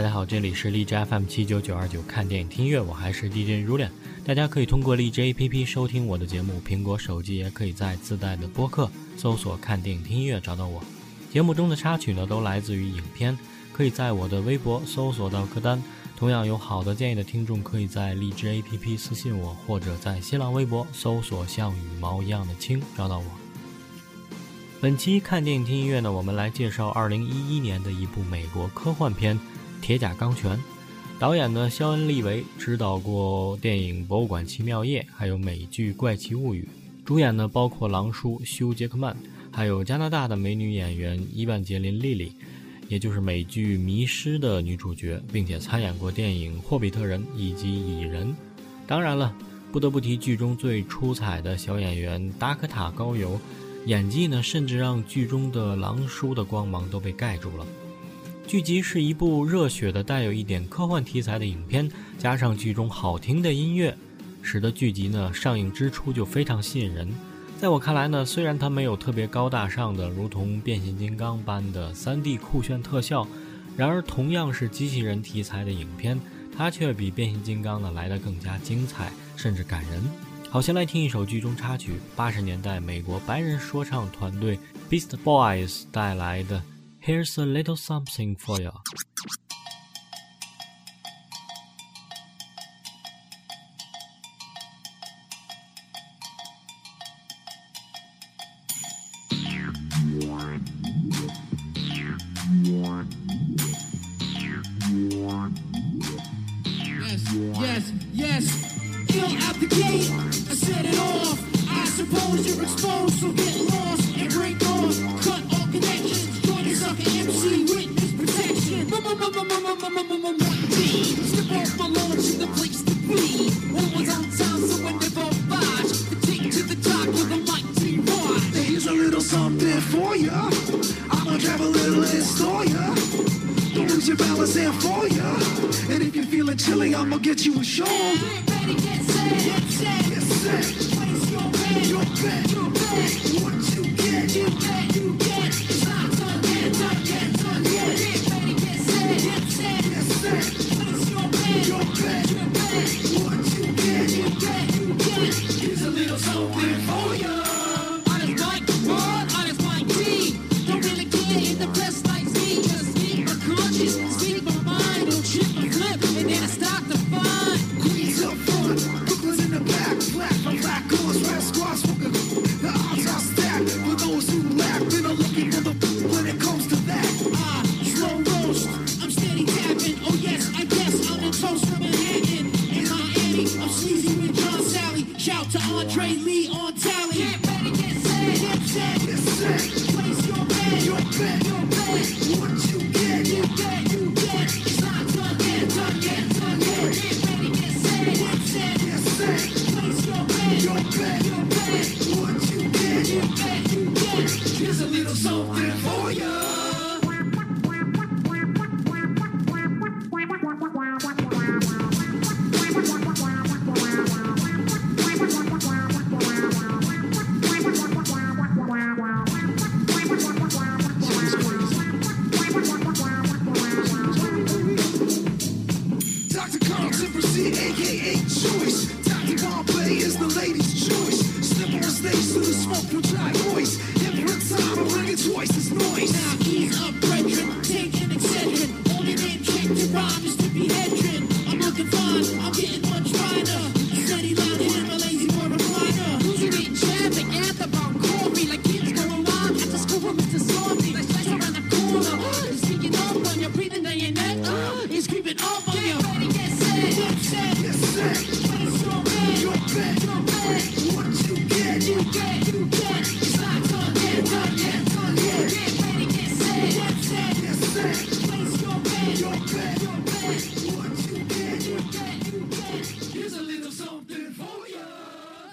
大家好，这里是荔枝 FM 七九九二九，看电影听音乐，我还是 DJ r u l i a n 大家可以通过荔枝 APP 收听我的节目，苹果手机也可以在自带的播客搜索“看电影听音乐”找到我。节目中的插曲呢，都来自于影片，可以在我的微博搜索到歌单。同样有好的建议的听众，可以在荔枝 APP 私信我，或者在新浪微博搜索“像羽毛一样的青”找到我。本期看电影听音乐呢，我们来介绍2011年的一部美国科幻片。《铁甲钢拳》，导演呢肖恩·利维执导过电影《博物馆奇妙夜》，还有美剧《怪奇物语》。主演呢包括狼叔休·杰克曼，还有加拿大的美女演员伊万杰琳·莉莉，也就是美剧《迷失》的女主角，并且参演过电影《霍比特人》以及《蚁人》。当然了，不得不提剧中最出彩的小演员达科塔·高尤，演技呢甚至让剧中的狼叔的光芒都被盖住了。剧集是一部热血的、带有一点科幻题材的影片，加上剧中好听的音乐，使得剧集呢上映之初就非常吸引人。在我看来呢，虽然它没有特别高大上的，如同变形金刚般的 3D 酷炫特效，然而同样是机器人题材的影片，它却比变形金刚呢来得更加精彩，甚至感人。好，先来听一首剧中插曲，八十年代美国白人说唱团队 Beast Boys 带来的。Here's a little something for you.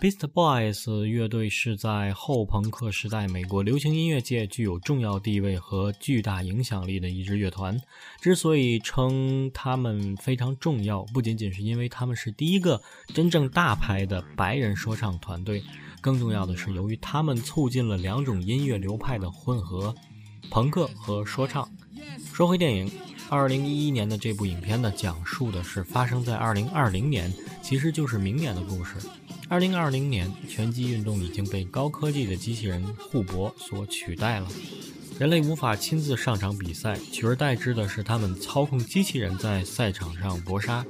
Beast Boys 乐队是在后朋克时代美国流行音乐界具有重要地位和巨大影响力的一支乐团。之所以称他们非常重要，不仅仅是因为他们是第一个真正大牌的白人说唱团队，更重要的是由于他们促进了两种音乐流派的混合——朋克和说唱。说回电影，二零一一年的这部影片呢，讲述的是发生在二零二零年，其实就是明年的故事。二零二零年，拳击运动已经被高科技的机器人互搏所取代了，人类无法亲自上场比赛，取而代之的是他们操控机器人在赛场上搏杀。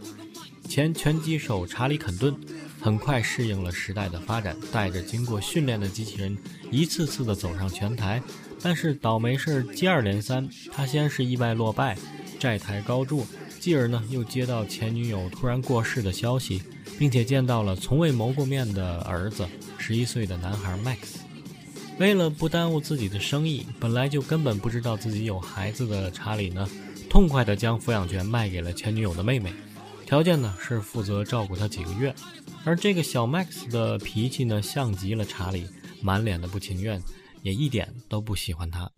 前拳击手查理·肯顿很快适应了时代的发展，带着经过训练的机器人一次次地走上拳台，但是倒霉事接二连三。他先是意外落败，债台高筑，继而呢又接到前女友突然过世的消息，并且见到了从未谋过面的儿子，十一岁的男孩 Max。为了不耽误自己的生意，本来就根本不知道自己有孩子的查理呢，痛快地将抚养权卖给了前女友的妹妹。条件呢是负责照顾他几个月，而这个小 Max 的脾气呢像极了查理，满脸的不情愿，也一点都不喜欢他。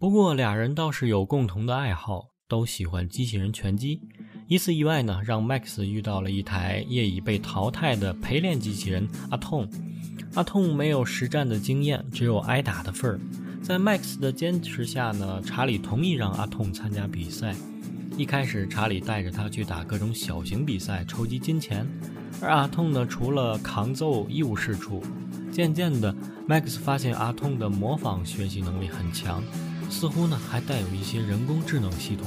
不过俩人倒是有共同的爱好，都喜欢机器人拳击。一次意外呢，让 Max 遇到了一台业已被淘汰的陪练机器人阿痛。阿痛没有实战的经验，只有挨打的份儿。在 Max 的坚持下呢，查理同意让阿痛参加比赛。一开始，查理带着他去打各种小型比赛，筹集金钱，而阿痛呢，除了扛揍一无是处。渐渐的，Max 发现阿痛的模仿学习能力很强，似乎呢还带有一些人工智能系统。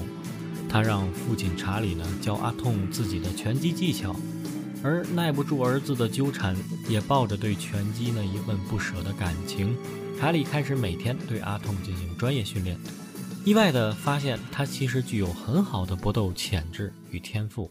他让父亲查理呢教阿痛自己的拳击技巧，而耐不住儿子的纠缠，也抱着对拳击呢一份不舍的感情，查理开始每天对阿痛进行专业训练。意外的发现，他其实具有很好的搏斗潜质与天赋。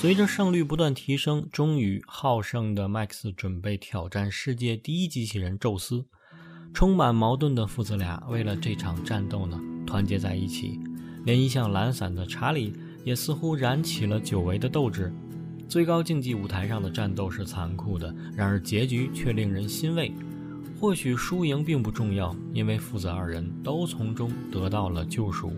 随着胜率不断提升，终于好胜的麦克斯准备挑战世界第一机器人宙斯。充满矛盾的父子俩为了这场战斗呢，团结在一起。连一向懒散的查理也似乎燃起了久违的斗志。最高竞技舞台上的战斗是残酷的，然而结局却令人欣慰。或许输赢并不重要，因为父子二人都从中得到了救赎。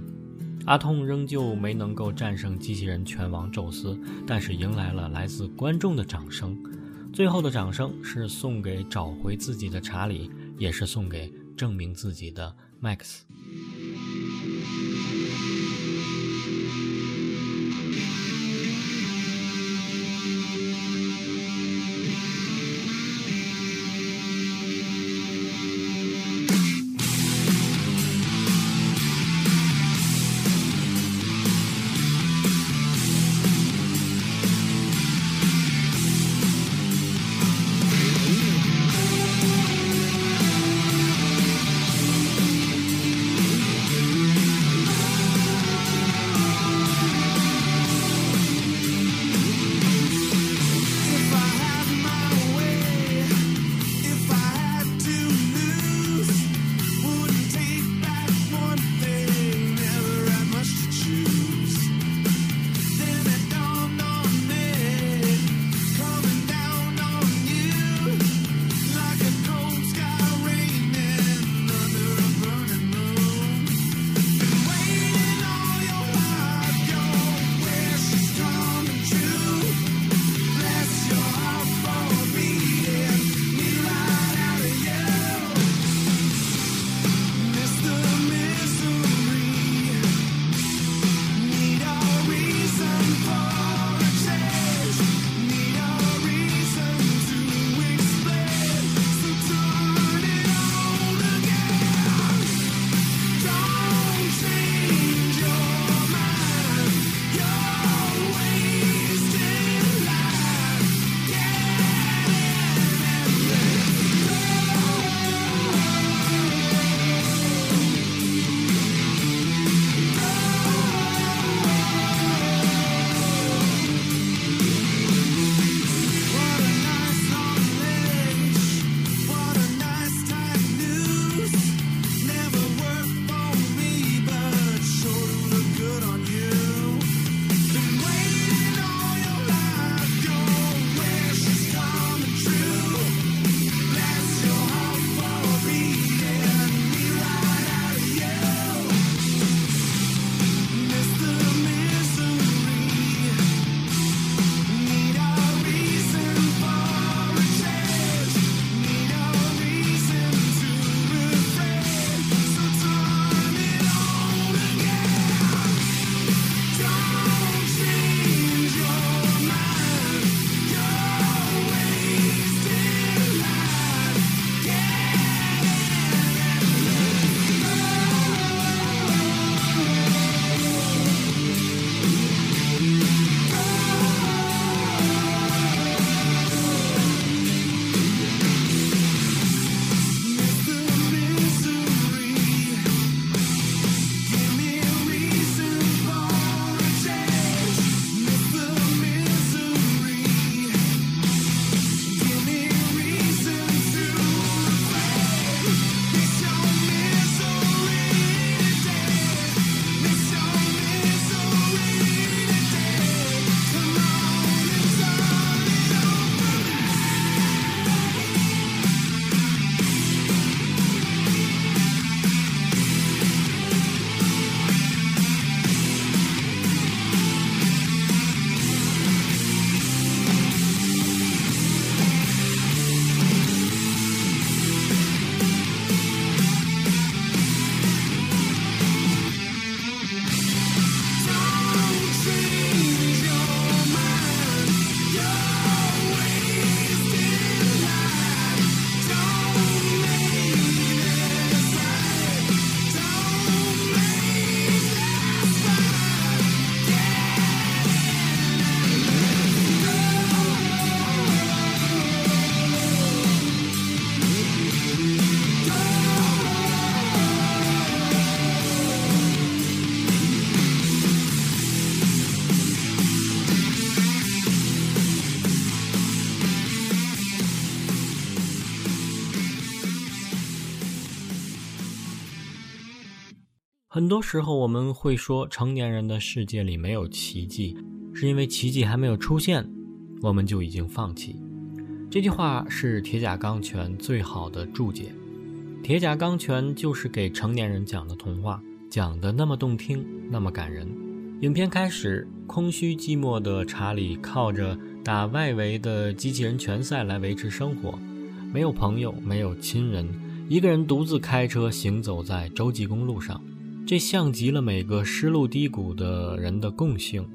阿痛仍旧没能够战胜机器人拳王宙斯，但是迎来了来自观众的掌声。最后的掌声是送给找回自己的查理，也是送给证明自己的 Max。多时候我们会说，成年人的世界里没有奇迹，是因为奇迹还没有出现，我们就已经放弃。这句话是《铁甲钢拳》最好的注解。《铁甲钢拳》就是给成年人讲的童话，讲的那么动听，那么感人。影片开始，空虚寂寞的查理靠着打外围的机器人拳赛来维持生活，没有朋友，没有亲人，一个人独自开车行走在洲际公路上，这像极了每个失路低谷的人的共性。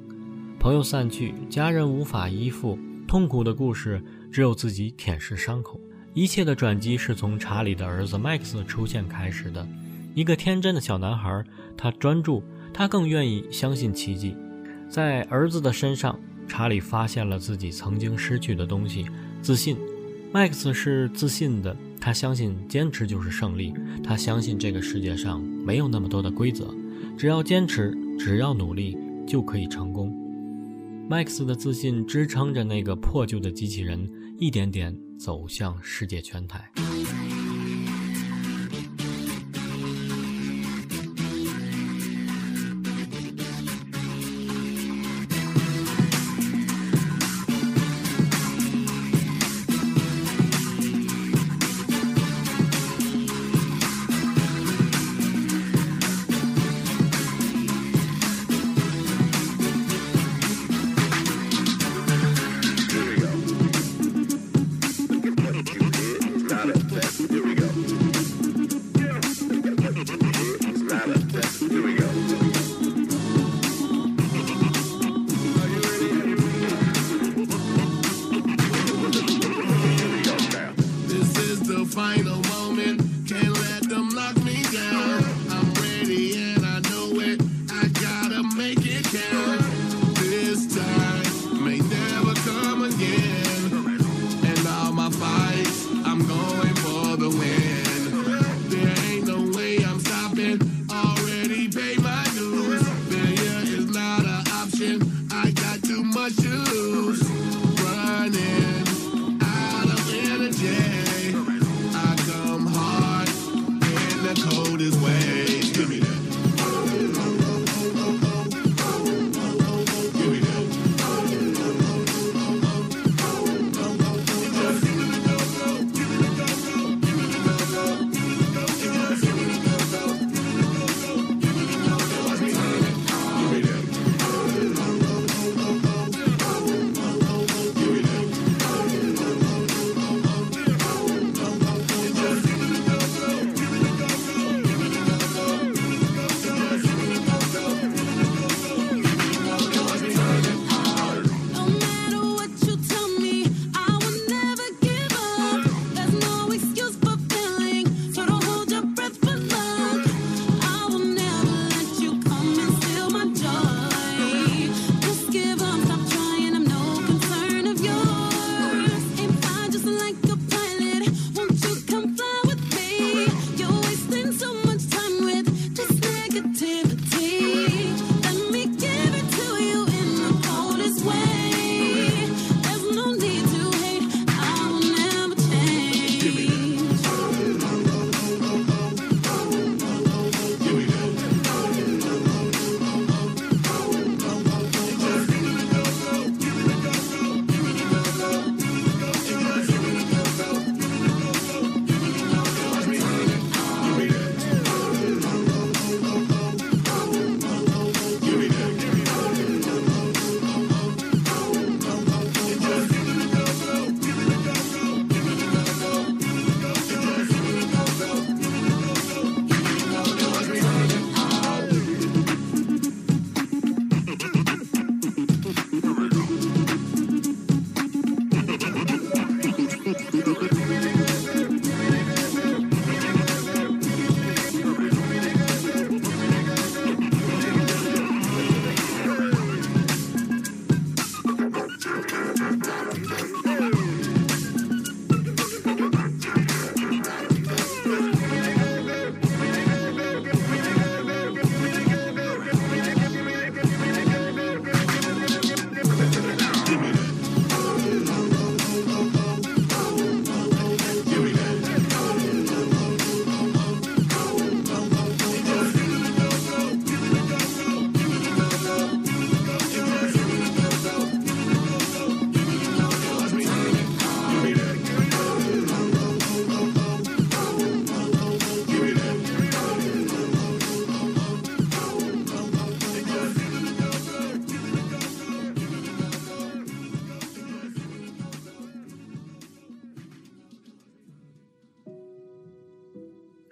朋友散去，家人无法依附，痛苦的故事只有自己舔舐伤口。一切的转机是从查理的儿子麦克斯出现开始的，一个天真的小男孩，他专注，他更愿意相信奇迹。在儿子的身上，查理发现了自己曾经失去的东西——自信。麦克斯是自信的，他相信坚持就是胜利，他相信这个世界上没有那么多的规则，只要坚持，只要努力，就可以成功。麦克斯的自信支撑着那个破旧的机器人，一点点。走向世界拳台。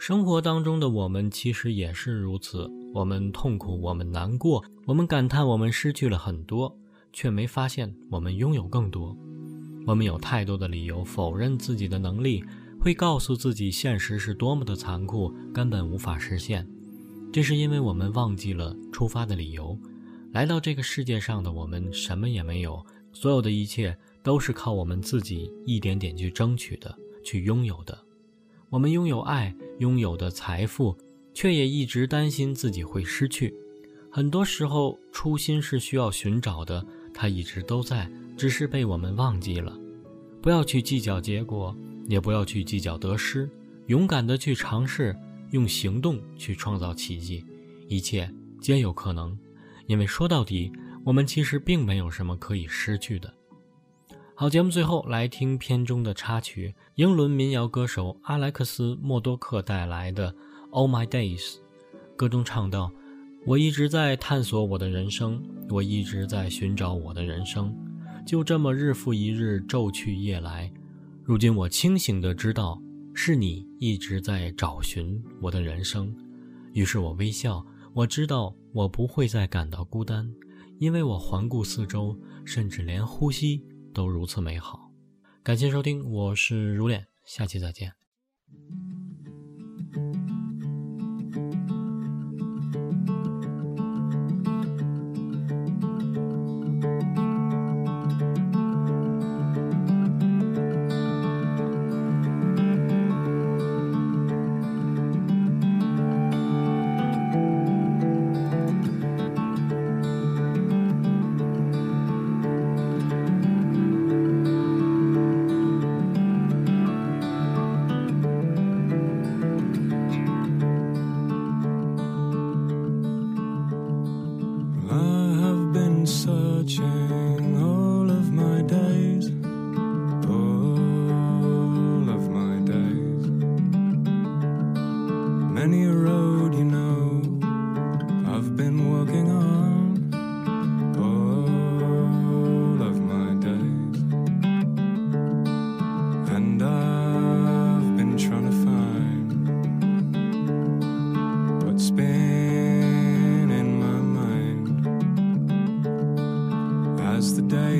生活当中的我们其实也是如此，我们痛苦，我们难过，我们感叹我们失去了很多，却没发现我们拥有更多。我们有太多的理由否认自己的能力，会告诉自己现实是多么的残酷，根本无法实现。这是因为我们忘记了出发的理由。来到这个世界上的我们什么也没有，所有的一切都是靠我们自己一点点去争取的，去拥有的。我们拥有爱，拥有的财富，却也一直担心自己会失去。很多时候，初心是需要寻找的，它一直都在，只是被我们忘记了。不要去计较结果，也不要去计较得失，勇敢的去尝试，用行动去创造奇迹，一切皆有可能。因为说到底，我们其实并没有什么可以失去的。好，节目最后来听片中的插曲，英伦民谣歌手阿莱克斯·默多克带来的《All My Days》。歌中唱道：“我一直在探索我的人生，我一直在寻找我的人生，就这么日复一日，昼去夜来。如今我清醒的知道，是你一直在找寻我的人生。于是我微笑。”我知道我不会再感到孤单，因为我环顾四周，甚至连呼吸都如此美好。感谢收听，我是如恋，下期再见。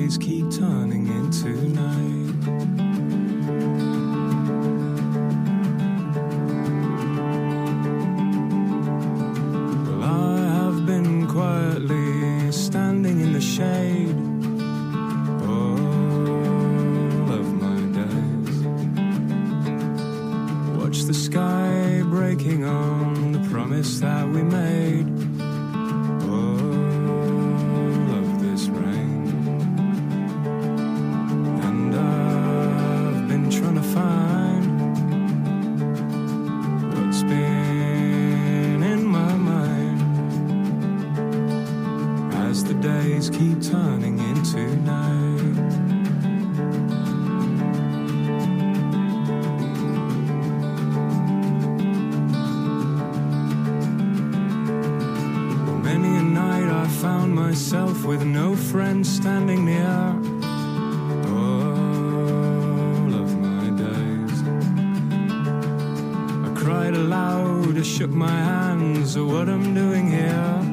days keep turning into night. With no friends standing near. All of my days, I cried aloud, I shook my hands at what I'm doing here.